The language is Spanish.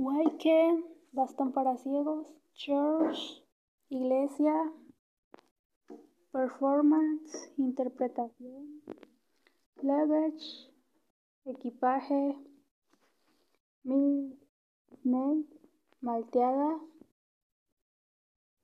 Waike, bastón para ciegos, church, iglesia, performance, interpretación, luggage, equipaje, snake, malteada,